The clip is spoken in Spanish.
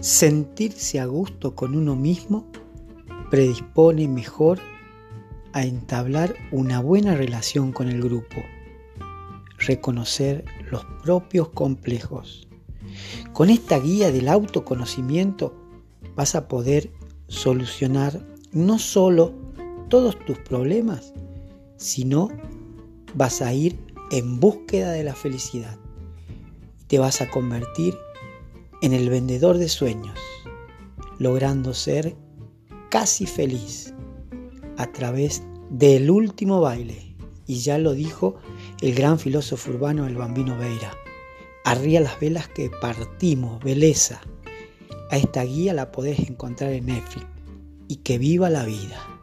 Sentirse a gusto con uno mismo predispone mejor a entablar una buena relación con el grupo, reconocer los propios complejos. Con esta guía del autoconocimiento vas a poder solucionar no solo todos tus problemas, sino vas a ir en búsqueda de la felicidad. Te vas a convertir en el vendedor de sueños, logrando ser casi feliz a través del último baile. Y ya lo dijo el gran filósofo urbano el bambino Veira. Arría las velas que partimos, belleza. A esta guía la podés encontrar en Netflix. Y que viva la vida.